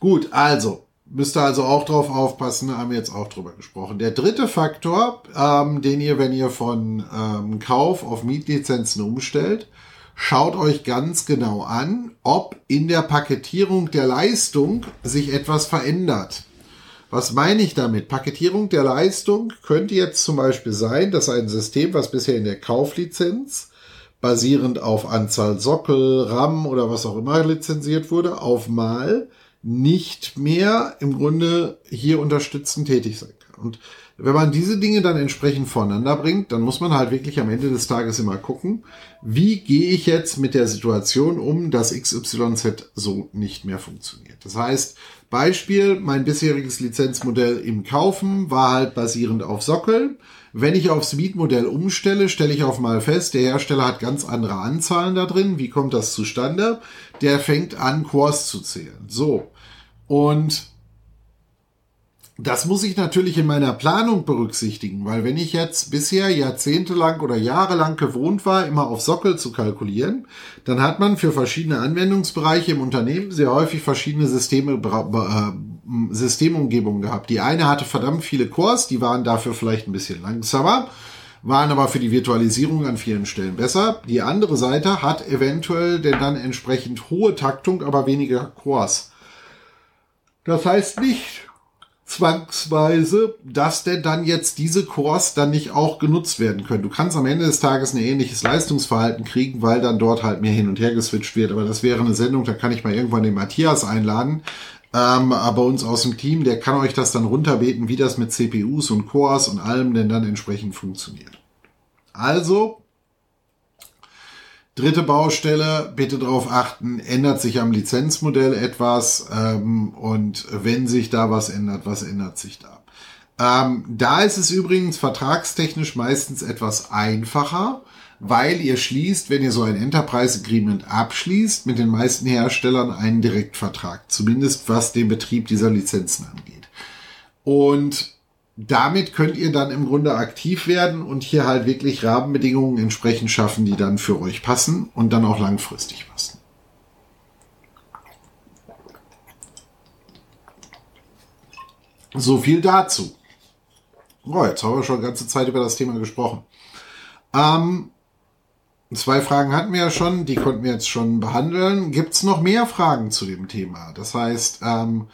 Gut, also müsst ihr also auch drauf aufpassen, haben wir jetzt auch drüber gesprochen. Der dritte Faktor, ähm, den ihr, wenn ihr von ähm, Kauf auf Mietlizenzen umstellt, schaut euch ganz genau an, ob in der Paketierung der Leistung sich etwas verändert. Was meine ich damit? Paketierung der Leistung könnte jetzt zum Beispiel sein, dass ein System, was bisher in der Kauflizenz basierend auf Anzahl Sockel, RAM oder was auch immer lizenziert wurde, auf mal nicht mehr im Grunde hier unterstützend tätig sein kann. Und wenn man diese Dinge dann entsprechend voneinander bringt, dann muss man halt wirklich am Ende des Tages immer gucken, wie gehe ich jetzt mit der Situation um, dass XYZ so nicht mehr funktioniert. Das heißt, Beispiel, mein bisheriges Lizenzmodell im Kaufen war halt basierend auf Sockel. Wenn ich aufs Mietmodell umstelle, stelle ich auf mal fest, der Hersteller hat ganz andere Anzahlen da drin. Wie kommt das zustande? Der fängt an, Cores zu zählen. So. Und das muss ich natürlich in meiner Planung berücksichtigen, weil wenn ich jetzt bisher jahrzehntelang oder jahrelang gewohnt war, immer auf Sockel zu kalkulieren, dann hat man für verschiedene Anwendungsbereiche im Unternehmen sehr häufig verschiedene Systeme, äh, Systemumgebungen gehabt. Die eine hatte verdammt viele Cores, die waren dafür vielleicht ein bisschen langsamer, waren aber für die Virtualisierung an vielen Stellen besser. Die andere Seite hat eventuell denn dann entsprechend hohe Taktung, aber weniger Cores. Das heißt nicht, zwangsweise, dass denn dann jetzt diese Cores dann nicht auch genutzt werden können. Du kannst am Ende des Tages ein ähnliches Leistungsverhalten kriegen, weil dann dort halt mehr hin und her geswitcht wird. Aber das wäre eine Sendung, da kann ich mal irgendwann den Matthias einladen. Ähm, aber uns aus dem Team, der kann euch das dann runterbeten, wie das mit CPUs und Cores und allem denn dann entsprechend funktioniert. Also, Dritte Baustelle, bitte darauf achten, ändert sich am Lizenzmodell etwas ähm, und wenn sich da was ändert, was ändert sich da? Ähm, da ist es übrigens vertragstechnisch meistens etwas einfacher, weil ihr schließt, wenn ihr so ein Enterprise Agreement abschließt, mit den meisten Herstellern einen Direktvertrag, zumindest was den Betrieb dieser Lizenzen angeht. Und damit könnt ihr dann im Grunde aktiv werden und hier halt wirklich Rahmenbedingungen entsprechend schaffen, die dann für euch passen und dann auch langfristig passen. So viel dazu. Oh, jetzt haben wir schon ganze Zeit über das Thema gesprochen. Ähm, zwei Fragen hatten wir ja schon, die konnten wir jetzt schon behandeln. Gibt es noch mehr Fragen zu dem Thema? Das heißt, ähm,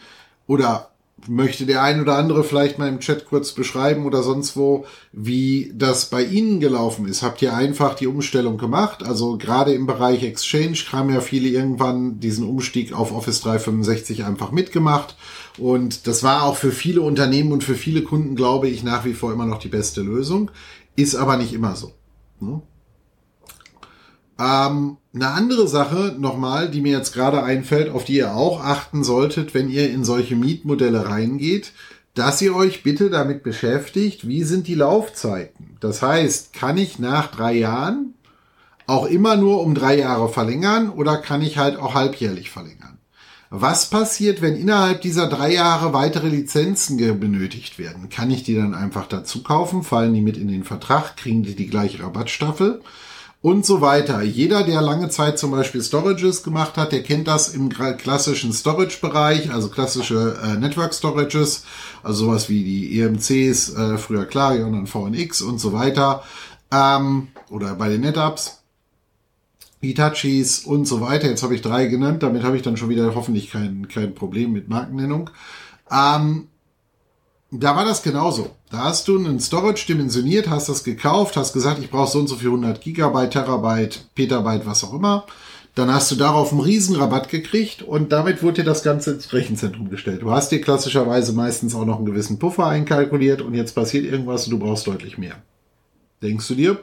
oder möchte der ein oder andere vielleicht mal im Chat kurz beschreiben oder sonst wo, wie das bei Ihnen gelaufen ist. Habt ihr einfach die Umstellung gemacht? Also gerade im Bereich Exchange haben ja viele irgendwann diesen Umstieg auf Office 365 einfach mitgemacht. Und das war auch für viele Unternehmen und für viele Kunden, glaube ich, nach wie vor immer noch die beste Lösung. Ist aber nicht immer so. Ne? Ähm, eine andere Sache nochmal, die mir jetzt gerade einfällt, auf die ihr auch achten solltet, wenn ihr in solche Mietmodelle reingeht, dass ihr euch bitte damit beschäftigt, wie sind die Laufzeiten. Das heißt, kann ich nach drei Jahren auch immer nur um drei Jahre verlängern oder kann ich halt auch halbjährlich verlängern? Was passiert, wenn innerhalb dieser drei Jahre weitere Lizenzen benötigt werden? Kann ich die dann einfach dazu kaufen? Fallen die mit in den Vertrag? Kriegen die die gleiche Rabattstaffel? Und so weiter. Jeder, der lange Zeit zum Beispiel Storages gemacht hat, der kennt das im klassischen Storage-Bereich, also klassische äh, Network Storages, also sowas wie die EMCs, äh, früher Clarion und VNX und so weiter, ähm, oder bei den NetApps. Hitachis und so weiter. Jetzt habe ich drei genannt, damit habe ich dann schon wieder hoffentlich kein, kein Problem mit Markennennung. Ähm, da war das genauso. Da hast du einen Storage dimensioniert, hast das gekauft, hast gesagt, ich brauche so und so viel 100 Gigabyte, Terabyte, Petabyte, was auch immer. Dann hast du darauf einen Riesenrabatt gekriegt und damit wurde dir das Ganze ins Rechenzentrum gestellt. Du hast dir klassischerweise meistens auch noch einen gewissen Puffer einkalkuliert und jetzt passiert irgendwas und du brauchst deutlich mehr. Denkst du dir?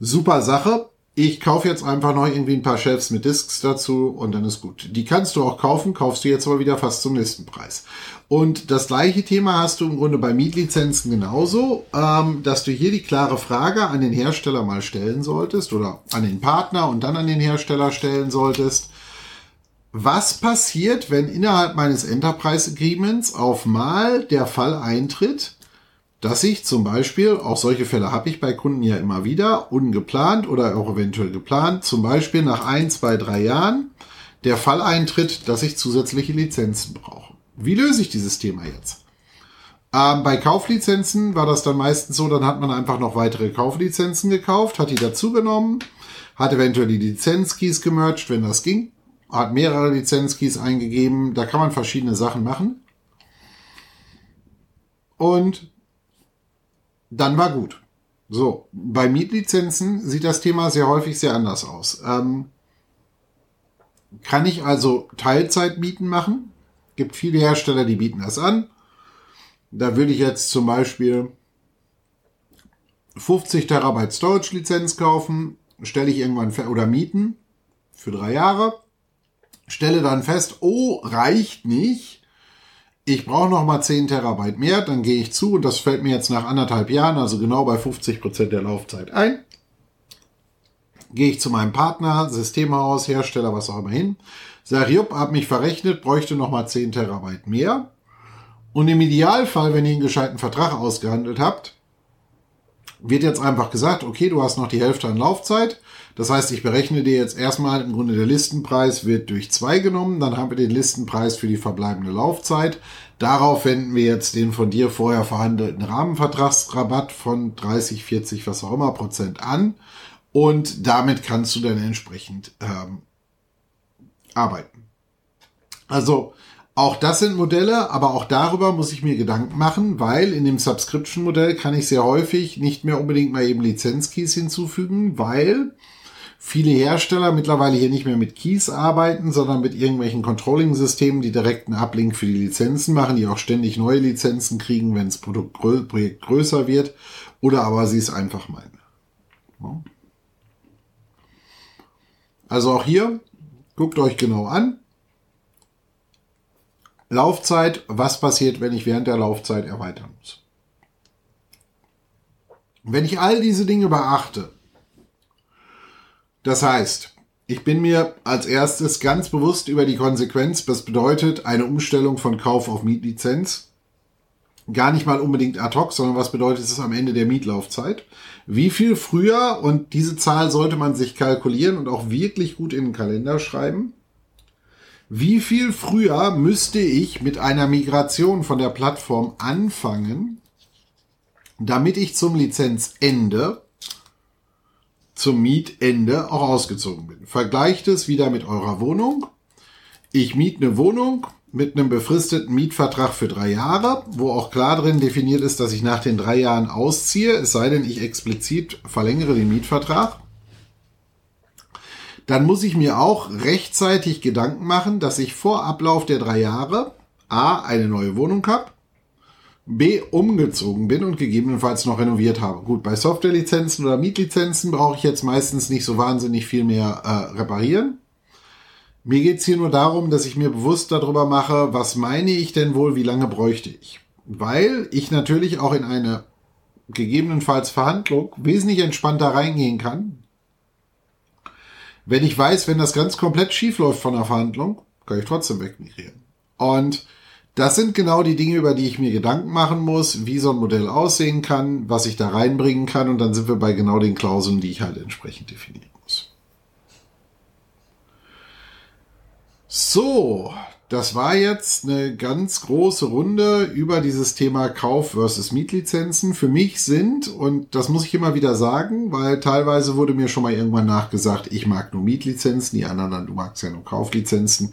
Super Sache ich kaufe jetzt einfach noch irgendwie ein paar Shelves mit Discs dazu und dann ist gut. Die kannst du auch kaufen, kaufst du jetzt aber wieder fast zum nächsten Preis. Und das gleiche Thema hast du im Grunde bei Mietlizenzen genauso, ähm, dass du hier die klare Frage an den Hersteller mal stellen solltest oder an den Partner und dann an den Hersteller stellen solltest. Was passiert, wenn innerhalb meines Enterprise Agreements auf mal der Fall eintritt, dass ich zum Beispiel, auch solche Fälle habe ich bei Kunden ja immer wieder, ungeplant oder auch eventuell geplant, zum Beispiel nach ein, zwei, drei Jahren der Fall eintritt, dass ich zusätzliche Lizenzen brauche. Wie löse ich dieses Thema jetzt? Ähm, bei Kauflizenzen war das dann meistens so, dann hat man einfach noch weitere Kauflizenzen gekauft, hat die dazugenommen, hat eventuell die Lizenzkeys gemerged, wenn das ging, hat mehrere Lizenzkeys eingegeben, da kann man verschiedene Sachen machen. Und dann war gut. So, bei Mietlizenzen sieht das Thema sehr häufig sehr anders aus. Ähm, kann ich also Teilzeitmieten machen? Gibt viele Hersteller, die bieten das an. Da würde ich jetzt zum Beispiel 50 Terabyte Storage Lizenz kaufen, stelle ich irgendwann oder mieten für drei Jahre, stelle dann fest, oh, reicht nicht. Ich brauche noch mal 10 Terabyte mehr, dann gehe ich zu und das fällt mir jetzt nach anderthalb Jahren, also genau bei 50 Prozent der Laufzeit ein. Gehe ich zu meinem Partner, Systemhaus, Hersteller, was auch immer hin, sage, jupp, hab mich verrechnet, bräuchte noch mal 10 Terabyte mehr. Und im Idealfall, wenn ihr einen gescheiten Vertrag ausgehandelt habt, wird jetzt einfach gesagt, okay, du hast noch die Hälfte an Laufzeit. Das heißt, ich berechne dir jetzt erstmal im Grunde der Listenpreis wird durch zwei genommen, dann haben wir den Listenpreis für die verbleibende Laufzeit. Darauf wenden wir jetzt den von dir vorher verhandelten Rahmenvertragsrabatt von 30, 40, was auch immer Prozent an. Und damit kannst du dann entsprechend ähm, arbeiten. Also auch das sind Modelle, aber auch darüber muss ich mir Gedanken machen, weil in dem Subscription-Modell kann ich sehr häufig nicht mehr unbedingt mal eben Lizenzkeys hinzufügen, weil viele Hersteller mittlerweile hier nicht mehr mit Keys arbeiten, sondern mit irgendwelchen Controlling-Systemen, die direkt einen Uplink für die Lizenzen machen, die auch ständig neue Lizenzen kriegen, wenn das Produkt Projekt größer wird, oder aber sie es einfach meinen. Also auch hier, guckt euch genau an Laufzeit, was passiert, wenn ich während der Laufzeit erweitern muss. Wenn ich all diese Dinge beachte, das heißt, ich bin mir als erstes ganz bewusst über die Konsequenz, was bedeutet eine Umstellung von Kauf auf Mietlizenz. Gar nicht mal unbedingt ad hoc, sondern was bedeutet es am Ende der Mietlaufzeit. Wie viel früher, und diese Zahl sollte man sich kalkulieren und auch wirklich gut in den Kalender schreiben, wie viel früher müsste ich mit einer Migration von der Plattform anfangen, damit ich zum Lizenzende, zum Mietende auch ausgezogen bin? Vergleicht es wieder mit eurer Wohnung. Ich miete eine Wohnung mit einem befristeten Mietvertrag für drei Jahre, wo auch klar drin definiert ist, dass ich nach den drei Jahren ausziehe, es sei denn, ich explizit verlängere den Mietvertrag dann muss ich mir auch rechtzeitig Gedanken machen, dass ich vor Ablauf der drei Jahre A, eine neue Wohnung habe, B, umgezogen bin und gegebenenfalls noch renoviert habe. Gut, bei Softwarelizenzen oder Mietlizenzen brauche ich jetzt meistens nicht so wahnsinnig viel mehr äh, reparieren. Mir geht's hier nur darum, dass ich mir bewusst darüber mache, was meine ich denn wohl, wie lange bräuchte ich. Weil ich natürlich auch in eine gegebenenfalls Verhandlung wesentlich entspannter reingehen kann, wenn ich weiß, wenn das ganz komplett schief läuft von der Verhandlung, kann ich trotzdem wegmigrieren. Und das sind genau die Dinge, über die ich mir Gedanken machen muss, wie so ein Modell aussehen kann, was ich da reinbringen kann und dann sind wir bei genau den Klauseln, die ich halt entsprechend definieren muss. So, das war jetzt eine ganz große Runde über dieses Thema Kauf versus Mietlizenzen. Für mich sind, und das muss ich immer wieder sagen, weil teilweise wurde mir schon mal irgendwann nachgesagt, ich mag nur Mietlizenzen, die anderen du magst ja nur Kauflizenzen.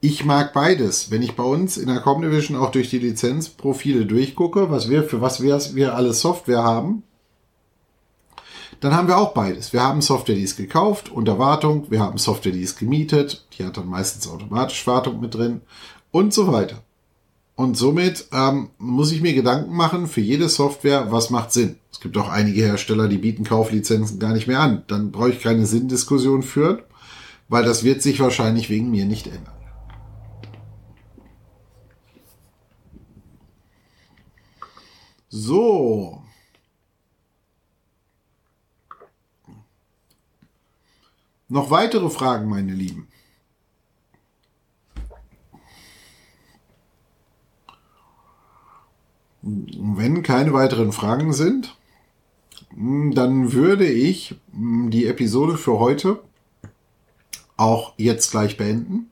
Ich mag beides. Wenn ich bei uns in der Comdivision auch durch die Lizenzprofile durchgucke, was wir, für was wir, wir alles Software haben, dann haben wir auch beides. Wir haben Software, die ist gekauft, unter Wartung. Wir haben Software, die ist gemietet. Die hat dann meistens automatisch Wartung mit drin und so weiter. Und somit ähm, muss ich mir Gedanken machen für jede Software, was macht Sinn. Es gibt auch einige Hersteller, die bieten Kauflizenzen gar nicht mehr an. Dann brauche ich keine Sinndiskussion führen, weil das wird sich wahrscheinlich wegen mir nicht ändern. So, Noch weitere Fragen, meine Lieben? Wenn keine weiteren Fragen sind, dann würde ich die Episode für heute auch jetzt gleich beenden.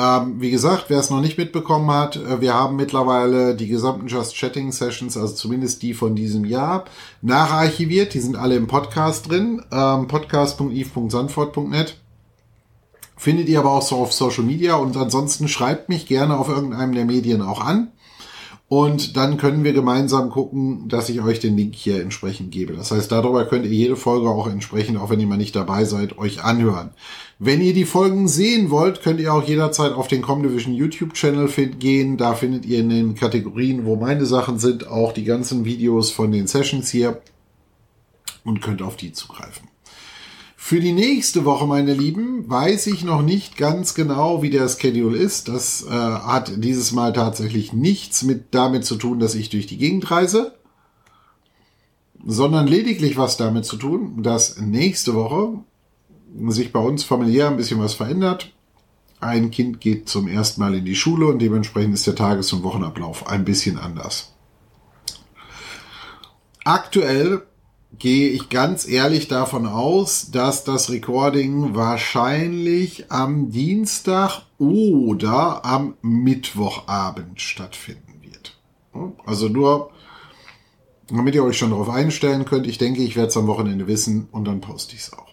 Ähm, wie gesagt, wer es noch nicht mitbekommen hat, äh, wir haben mittlerweile die gesamten Just Chatting Sessions, also zumindest die von diesem Jahr, nacharchiviert. Die sind alle im Podcast drin. Ähm, podcast.eve.sandfort.net. Findet ihr aber auch so auf Social Media und ansonsten schreibt mich gerne auf irgendeinem der Medien auch an. Und dann können wir gemeinsam gucken, dass ich euch den Link hier entsprechend gebe. Das heißt, darüber könnt ihr jede Folge auch entsprechend, auch wenn ihr mal nicht dabei seid, euch anhören. Wenn ihr die Folgen sehen wollt, könnt ihr auch jederzeit auf den Comdivision YouTube-Channel gehen. Da findet ihr in den Kategorien, wo meine Sachen sind, auch die ganzen Videos von den Sessions hier und könnt auf die zugreifen. Für die nächste Woche, meine Lieben, weiß ich noch nicht ganz genau, wie der Schedule ist. Das äh, hat dieses Mal tatsächlich nichts mit damit zu tun, dass ich durch die Gegend reise, sondern lediglich was damit zu tun, dass nächste Woche sich bei uns familiär ein bisschen was verändert. Ein Kind geht zum ersten Mal in die Schule und dementsprechend ist der Tages- und Wochenablauf ein bisschen anders. Aktuell gehe ich ganz ehrlich davon aus, dass das Recording wahrscheinlich am Dienstag oder am Mittwochabend stattfinden wird. Also nur, damit ihr euch schon darauf einstellen könnt. Ich denke, ich werde es am Wochenende wissen und dann poste ich es auch.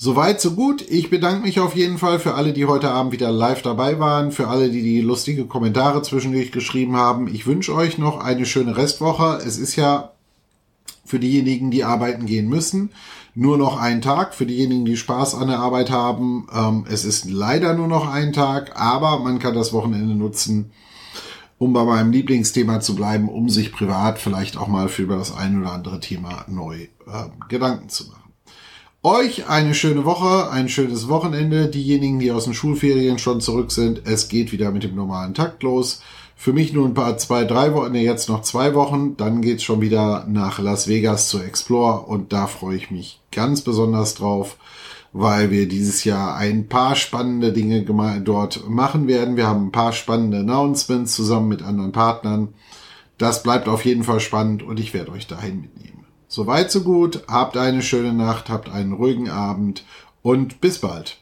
Soweit, so gut. Ich bedanke mich auf jeden Fall für alle, die heute Abend wieder live dabei waren, für alle, die die lustige Kommentare zwischendurch geschrieben haben. Ich wünsche euch noch eine schöne Restwoche. Es ist ja für diejenigen, die arbeiten gehen müssen. Nur noch ein Tag für diejenigen, die Spaß an der Arbeit haben. Ähm, es ist leider nur noch ein Tag, aber man kann das Wochenende nutzen, um bei meinem Lieblingsthema zu bleiben, um sich privat vielleicht auch mal für das ein oder andere Thema neu äh, Gedanken zu machen. Euch eine schöne Woche, ein schönes Wochenende. Diejenigen, die aus den Schulferien schon zurück sind, es geht wieder mit dem normalen Takt los. Für mich nur ein paar, zwei, drei Wochen, ne, jetzt noch zwei Wochen. Dann geht's schon wieder nach Las Vegas zu Explore und da freue ich mich ganz besonders drauf, weil wir dieses Jahr ein paar spannende Dinge dort machen werden. Wir haben ein paar spannende Announcements zusammen mit anderen Partnern. Das bleibt auf jeden Fall spannend und ich werde euch dahin mitnehmen. Soweit so gut. Habt eine schöne Nacht, habt einen ruhigen Abend und bis bald.